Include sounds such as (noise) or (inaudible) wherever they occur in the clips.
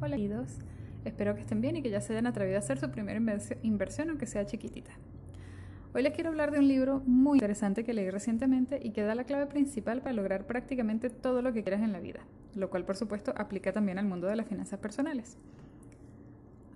Hola, queridos. Espero que estén bien y que ya se hayan atrevido a hacer su primera inversión, aunque sea chiquitita. Hoy les quiero hablar de un libro muy interesante que leí recientemente y que da la clave principal para lograr prácticamente todo lo que quieras en la vida, lo cual por supuesto aplica también al mundo de las finanzas personales.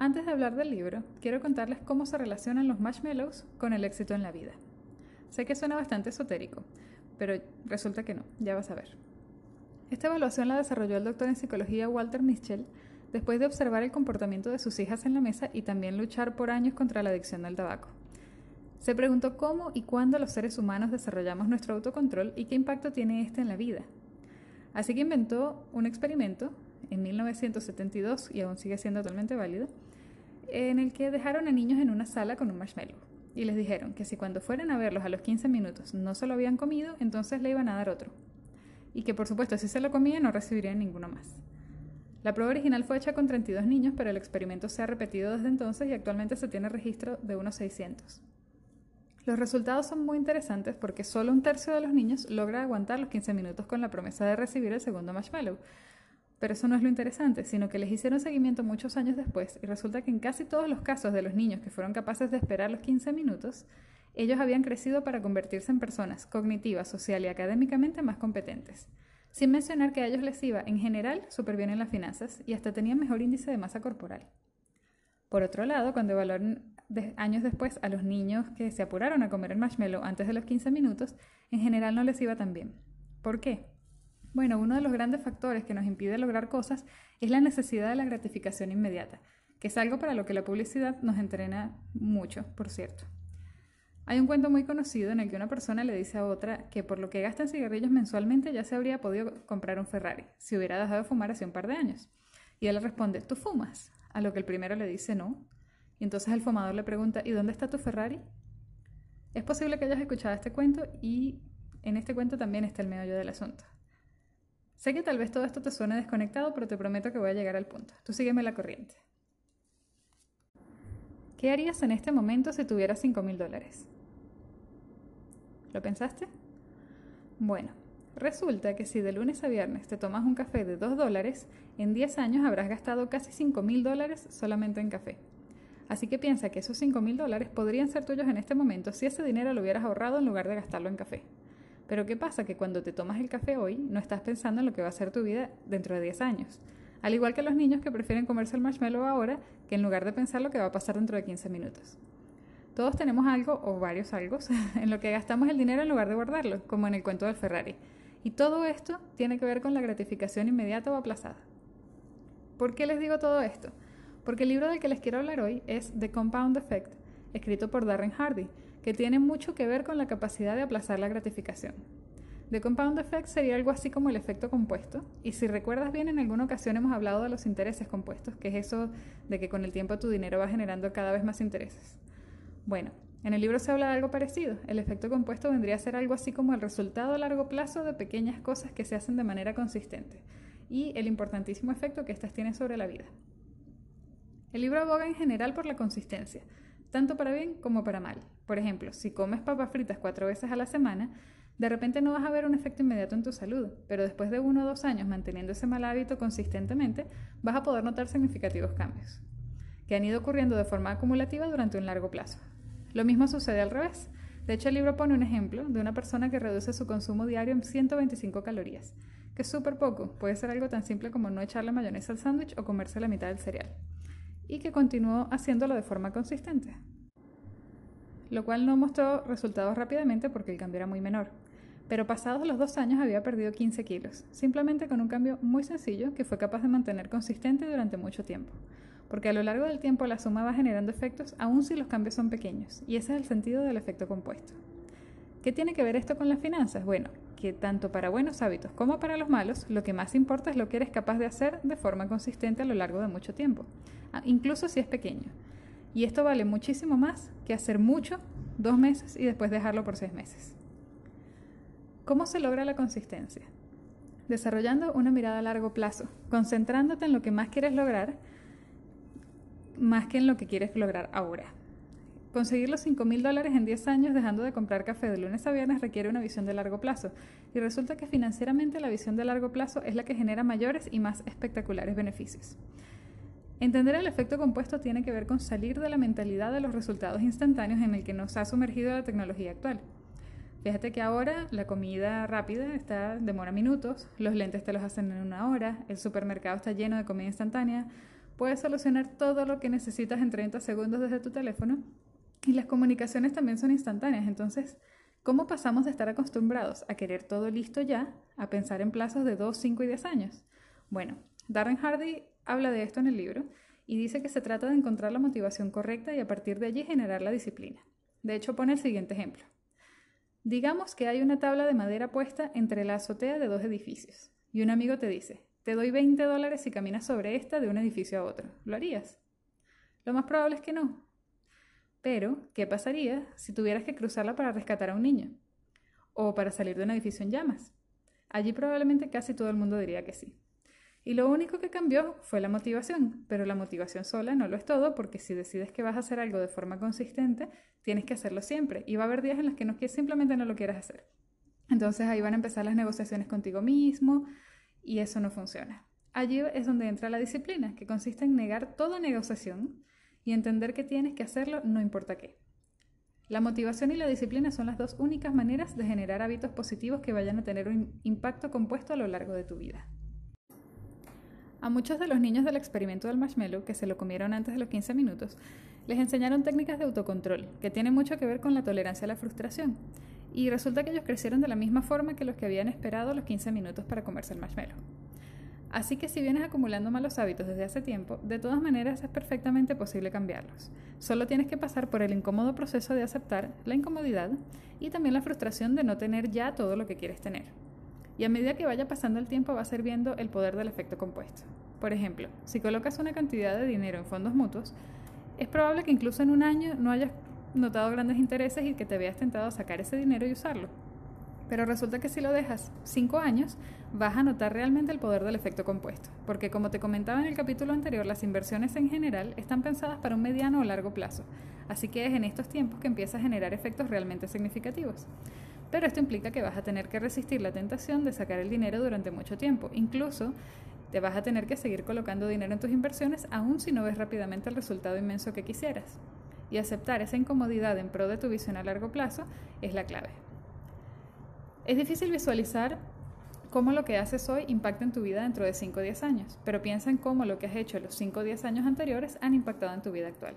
Antes de hablar del libro, quiero contarles cómo se relacionan los marshmallows con el éxito en la vida. Sé que suena bastante esotérico, pero resulta que no, ya vas a ver. Esta evaluación la desarrolló el doctor en psicología Walter Mischel después de observar el comportamiento de sus hijas en la mesa y también luchar por años contra la adicción al tabaco. Se preguntó cómo y cuándo los seres humanos desarrollamos nuestro autocontrol y qué impacto tiene este en la vida. Así que inventó un experimento en 1972 y aún sigue siendo totalmente válido, en el que dejaron a niños en una sala con un marshmallow y les dijeron que si cuando fueran a verlos a los 15 minutos no se lo habían comido, entonces le iban a dar otro. Y que por supuesto si se lo comían no recibirían ninguno más. La prueba original fue hecha con 32 niños, pero el experimento se ha repetido desde entonces y actualmente se tiene registro de unos 600. Los resultados son muy interesantes porque solo un tercio de los niños logra aguantar los 15 minutos con la promesa de recibir el segundo marshmallow. Pero eso no es lo interesante, sino que les hicieron seguimiento muchos años después y resulta que en casi todos los casos de los niños que fueron capaces de esperar los 15 minutos, ellos habían crecido para convertirse en personas cognitivas, social y académicamente más competentes. Sin mencionar que a ellos les iba, en general, súper bien en las finanzas y hasta tenían mejor índice de masa corporal. Por otro lado, cuando evaluaron años después a los niños que se apuraron a comer el marshmallow antes de los 15 minutos, en general no les iba tan bien. ¿Por qué? Bueno, uno de los grandes factores que nos impide lograr cosas es la necesidad de la gratificación inmediata, que es algo para lo que la publicidad nos entrena mucho, por cierto. Hay un cuento muy conocido en el que una persona le dice a otra que por lo que gasta en cigarrillos mensualmente ya se habría podido comprar un Ferrari, si hubiera dejado de fumar hace un par de años. Y él le responde, ¿tú fumas? A lo que el primero le dice no. Y entonces el fumador le pregunta, ¿y dónde está tu Ferrari? Es posible que hayas escuchado este cuento y en este cuento también está el meollo del asunto. Sé que tal vez todo esto te suene desconectado, pero te prometo que voy a llegar al punto. Tú sígueme la corriente. ¿Qué harías en este momento si tuvieras 5 mil dólares? ¿Lo pensaste? Bueno, resulta que si de lunes a viernes te tomas un café de 2 dólares, en 10 años habrás gastado casi 5 mil dólares solamente en café. Así que piensa que esos 5 mil dólares podrían ser tuyos en este momento si ese dinero lo hubieras ahorrado en lugar de gastarlo en café. Pero ¿qué pasa? Que cuando te tomas el café hoy no estás pensando en lo que va a ser tu vida dentro de 10 años. Al igual que los niños que prefieren comerse el marshmallow ahora que en lugar de pensar lo que va a pasar dentro de 15 minutos. Todos tenemos algo o varios algo (laughs) en lo que gastamos el dinero en lugar de guardarlo, como en el cuento del Ferrari. Y todo esto tiene que ver con la gratificación inmediata o aplazada. ¿Por qué les digo todo esto? Porque el libro del que les quiero hablar hoy es The Compound Effect, escrito por Darren Hardy, que tiene mucho que ver con la capacidad de aplazar la gratificación. The Compound Effect sería algo así como el efecto compuesto, y si recuerdas bien, en alguna ocasión hemos hablado de los intereses compuestos, que es eso de que con el tiempo tu dinero va generando cada vez más intereses. Bueno, en el libro se habla de algo parecido. El efecto compuesto vendría a ser algo así como el resultado a largo plazo de pequeñas cosas que se hacen de manera consistente, y el importantísimo efecto que éstas tienen sobre la vida. El libro aboga en general por la consistencia, tanto para bien como para mal. Por ejemplo, si comes papas fritas cuatro veces a la semana, de repente no vas a ver un efecto inmediato en tu salud, pero después de uno o dos años manteniendo ese mal hábito consistentemente, vas a poder notar significativos cambios, que han ido ocurriendo de forma acumulativa durante un largo plazo. Lo mismo sucede al revés. De hecho, el libro pone un ejemplo de una persona que reduce su consumo diario en 125 calorías, que es súper poco, puede ser algo tan simple como no echarle mayonesa al sándwich o comerse la mitad del cereal y que continuó haciéndolo de forma consistente, lo cual no mostró resultados rápidamente porque el cambio era muy menor. Pero pasados los dos años había perdido 15 kilos, simplemente con un cambio muy sencillo que fue capaz de mantener consistente durante mucho tiempo. Porque a lo largo del tiempo la suma va generando efectos aun si los cambios son pequeños, y ese es el sentido del efecto compuesto. ¿Qué tiene que ver esto con las finanzas? Bueno, que tanto para buenos hábitos como para los malos, lo que más importa es lo que eres capaz de hacer de forma consistente a lo largo de mucho tiempo. Ah, incluso si es pequeño. Y esto vale muchísimo más que hacer mucho dos meses y después dejarlo por seis meses. ¿Cómo se logra la consistencia? Desarrollando una mirada a largo plazo, concentrándote en lo que más quieres lograr, más que en lo que quieres lograr ahora. Conseguir los 5 mil dólares en 10 años dejando de comprar café de lunes a viernes requiere una visión de largo plazo, y resulta que financieramente la visión de largo plazo es la que genera mayores y más espectaculares beneficios. Entender el efecto compuesto tiene que ver con salir de la mentalidad de los resultados instantáneos en el que nos ha sumergido la tecnología actual. Fíjate que ahora la comida rápida está demora minutos, los lentes te los hacen en una hora, el supermercado está lleno de comida instantánea, puedes solucionar todo lo que necesitas en 30 segundos desde tu teléfono y las comunicaciones también son instantáneas. Entonces, ¿cómo pasamos de estar acostumbrados a querer todo listo ya a pensar en plazos de 2, 5 y 10 años? Bueno, Darren Hardy habla de esto en el libro y dice que se trata de encontrar la motivación correcta y a partir de allí generar la disciplina. De hecho, pone el siguiente ejemplo. Digamos que hay una tabla de madera puesta entre la azotea de dos edificios y un amigo te dice, te doy 20 dólares si caminas sobre esta de un edificio a otro. ¿Lo harías? Lo más probable es que no. Pero, ¿qué pasaría si tuvieras que cruzarla para rescatar a un niño? ¿O para salir de un edificio en llamas? Allí probablemente casi todo el mundo diría que sí. Y lo único que cambió fue la motivación, pero la motivación sola no lo es todo porque si decides que vas a hacer algo de forma consistente, tienes que hacerlo siempre y va a haber días en los que no, simplemente no lo quieras hacer. Entonces ahí van a empezar las negociaciones contigo mismo y eso no funciona. Allí es donde entra la disciplina, que consiste en negar toda negociación y entender que tienes que hacerlo no importa qué. La motivación y la disciplina son las dos únicas maneras de generar hábitos positivos que vayan a tener un impacto compuesto a lo largo de tu vida. A muchos de los niños del experimento del marshmallow, que se lo comieron antes de los 15 minutos, les enseñaron técnicas de autocontrol, que tienen mucho que ver con la tolerancia a la frustración. Y resulta que ellos crecieron de la misma forma que los que habían esperado los 15 minutos para comerse el marshmallow. Así que si vienes acumulando malos hábitos desde hace tiempo, de todas maneras es perfectamente posible cambiarlos. Solo tienes que pasar por el incómodo proceso de aceptar la incomodidad y también la frustración de no tener ya todo lo que quieres tener y a medida que vaya pasando el tiempo vas a ir viendo el poder del efecto compuesto. Por ejemplo, si colocas una cantidad de dinero en fondos mutuos, es probable que incluso en un año no hayas notado grandes intereses y que te veas tentado a sacar ese dinero y usarlo. Pero resulta que si lo dejas cinco años, vas a notar realmente el poder del efecto compuesto, porque como te comentaba en el capítulo anterior, las inversiones en general están pensadas para un mediano o largo plazo, así que es en estos tiempos que empieza a generar efectos realmente significativos. Pero esto implica que vas a tener que resistir la tentación de sacar el dinero durante mucho tiempo. Incluso te vas a tener que seguir colocando dinero en tus inversiones aun si no ves rápidamente el resultado inmenso que quisieras. Y aceptar esa incomodidad en pro de tu visión a largo plazo es la clave. Es difícil visualizar cómo lo que haces hoy impacta en tu vida dentro de 5 o 10 años, pero piensa en cómo lo que has hecho los 5 o 10 años anteriores han impactado en tu vida actual.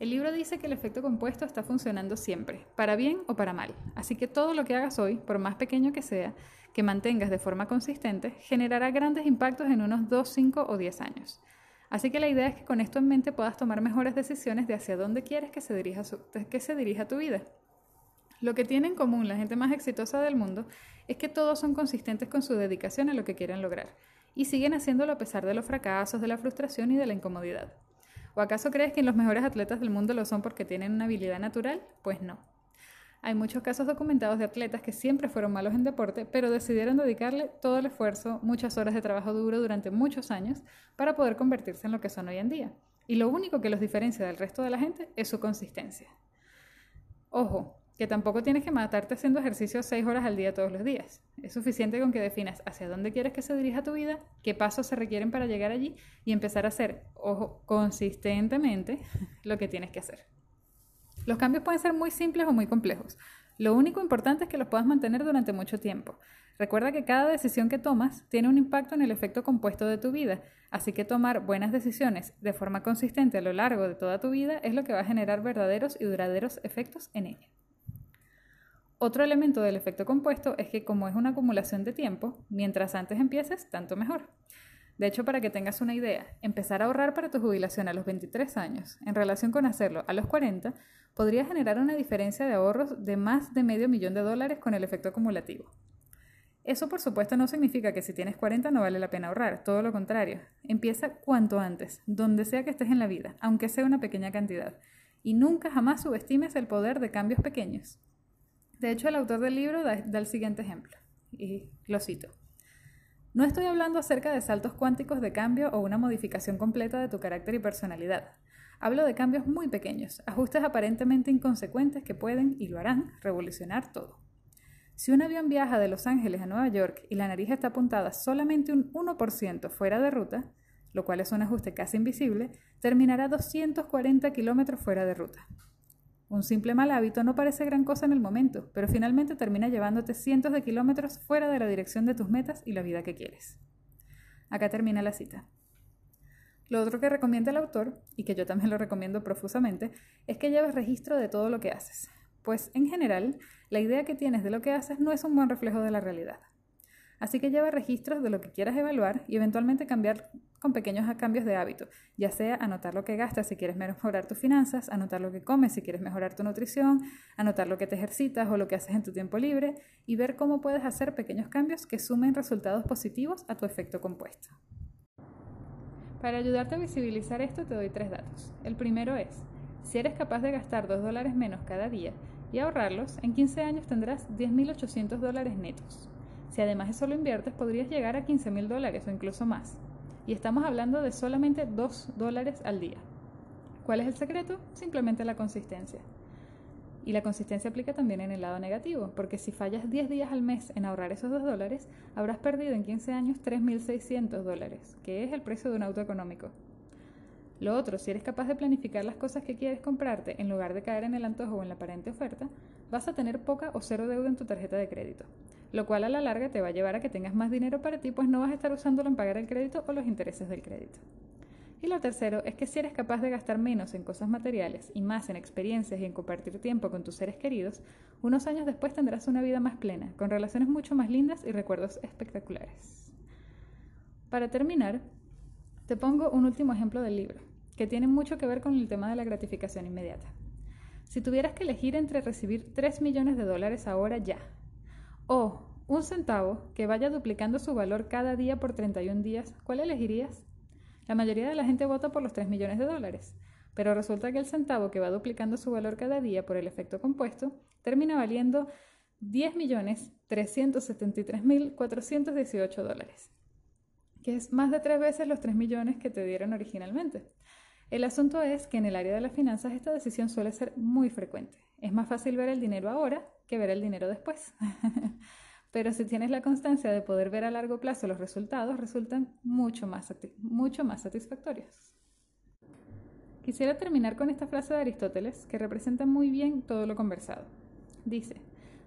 El libro dice que el efecto compuesto está funcionando siempre, para bien o para mal. Así que todo lo que hagas hoy, por más pequeño que sea, que mantengas de forma consistente, generará grandes impactos en unos 2, 5 o 10 años. Así que la idea es que con esto en mente puedas tomar mejores decisiones de hacia dónde quieres que se dirija, que se dirija tu vida. Lo que tiene en común la gente más exitosa del mundo es que todos son consistentes con su dedicación a lo que quieren lograr y siguen haciéndolo a pesar de los fracasos, de la frustración y de la incomodidad. ¿O acaso crees que los mejores atletas del mundo lo son porque tienen una habilidad natural? Pues no. Hay muchos casos documentados de atletas que siempre fueron malos en deporte, pero decidieron dedicarle todo el esfuerzo, muchas horas de trabajo duro durante muchos años para poder convertirse en lo que son hoy en día. Y lo único que los diferencia del resto de la gente es su consistencia. Ojo, que tampoco tienes que matarte haciendo ejercicio seis horas al día todos los días. Es suficiente con que definas hacia dónde quieres que se dirija tu vida, qué pasos se requieren para llegar allí y empezar a hacer, ojo, consistentemente lo que tienes que hacer. Los cambios pueden ser muy simples o muy complejos. Lo único importante es que los puedas mantener durante mucho tiempo. Recuerda que cada decisión que tomas tiene un impacto en el efecto compuesto de tu vida, así que tomar buenas decisiones de forma consistente a lo largo de toda tu vida es lo que va a generar verdaderos y duraderos efectos en ella. Otro elemento del efecto compuesto es que como es una acumulación de tiempo, mientras antes empieces, tanto mejor. De hecho, para que tengas una idea, empezar a ahorrar para tu jubilación a los 23 años, en relación con hacerlo a los 40, podría generar una diferencia de ahorros de más de medio millón de dólares con el efecto acumulativo. Eso por supuesto no significa que si tienes 40 no vale la pena ahorrar, todo lo contrario. Empieza cuanto antes, donde sea que estés en la vida, aunque sea una pequeña cantidad, y nunca jamás subestimes el poder de cambios pequeños. De hecho, el autor del libro da, el siguiente ejemplo, y lo cito. No estoy hablando acerca de saltos cuánticos de cambio o una modificación completa de tu carácter y personalidad. Hablo de cambios muy pequeños, ajustes aparentemente inconsecuentes que pueden, y lo harán, revolucionar todo. Si un avión viaja de Los Ángeles a Nueva York y la nariz está apuntada solamente un 1% fuera de ruta, lo cual es un ajuste casi invisible, terminará 240 kilómetros fuera de ruta. Un simple mal hábito no parece gran cosa en el momento, pero finalmente termina llevándote cientos de kilómetros fuera de la dirección de tus metas y la vida que quieres. Acá termina la cita. Lo otro que recomienda el autor, y que yo también lo recomiendo profusamente, es que lleves registro de todo lo que haces, pues en general la idea que tienes de lo que haces no es un buen reflejo de la realidad. Así que lleva registros de lo que quieras evaluar y eventualmente cambiar con pequeños cambios de hábito, ya sea anotar lo que gastas si quieres mejorar tus finanzas, anotar lo que comes si quieres mejorar tu nutrición, anotar lo que te ejercitas o lo que haces en tu tiempo libre y ver cómo puedes hacer pequeños cambios que sumen resultados positivos a tu efecto compuesto. Para ayudarte a visibilizar esto te doy tres datos. El primero es, si eres capaz de gastar 2 dólares menos cada día y ahorrarlos, en 15 años tendrás 10.800 dólares netos. Si además eso lo inviertes, podrías llegar a 15 mil dólares o incluso más. Y estamos hablando de solamente 2 dólares al día. ¿Cuál es el secreto? Simplemente la consistencia. Y la consistencia aplica también en el lado negativo, porque si fallas 10 días al mes en ahorrar esos 2 dólares, habrás perdido en 15 años 3.600 dólares, que es el precio de un auto económico. Lo otro, si eres capaz de planificar las cosas que quieres comprarte en lugar de caer en el antojo o en la aparente oferta, vas a tener poca o cero deuda en tu tarjeta de crédito lo cual a la larga te va a llevar a que tengas más dinero para ti, pues no vas a estar usándolo en pagar el crédito o los intereses del crédito. Y lo tercero es que si eres capaz de gastar menos en cosas materiales y más en experiencias y en compartir tiempo con tus seres queridos, unos años después tendrás una vida más plena, con relaciones mucho más lindas y recuerdos espectaculares. Para terminar, te pongo un último ejemplo del libro, que tiene mucho que ver con el tema de la gratificación inmediata. Si tuvieras que elegir entre recibir 3 millones de dólares ahora ya, o un centavo que vaya duplicando su valor cada día por 31 días, ¿cuál elegirías? La mayoría de la gente vota por los 3 millones de dólares, pero resulta que el centavo que va duplicando su valor cada día por el efecto compuesto termina valiendo 10.373.418 dólares, que es más de tres veces los 3 millones que te dieron originalmente. El asunto es que en el área de las finanzas esta decisión suele ser muy frecuente. Es más fácil ver el dinero ahora que ver el dinero después. (laughs) Pero si tienes la constancia de poder ver a largo plazo los resultados, resultan mucho más, mucho más satisfactorios. Quisiera terminar con esta frase de Aristóteles que representa muy bien todo lo conversado. Dice,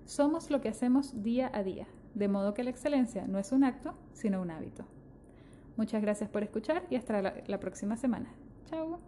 somos lo que hacemos día a día, de modo que la excelencia no es un acto, sino un hábito. Muchas gracias por escuchar y hasta la, la próxima semana. Chao.